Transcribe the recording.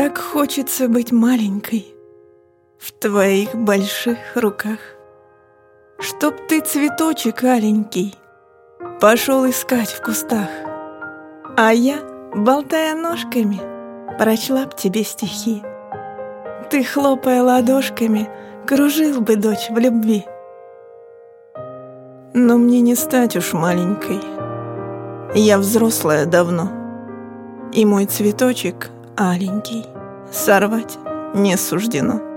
Так хочется быть маленькой В твоих больших руках. Чтоб ты цветочек аленький Пошел искать в кустах. А я, болтая ножками, Прочла б тебе стихи. Ты, хлопая ладошками, Кружил бы, дочь, в любви. Но мне не стать уж маленькой. Я взрослая давно, И мой цветочек аленький Сорвать не суждено.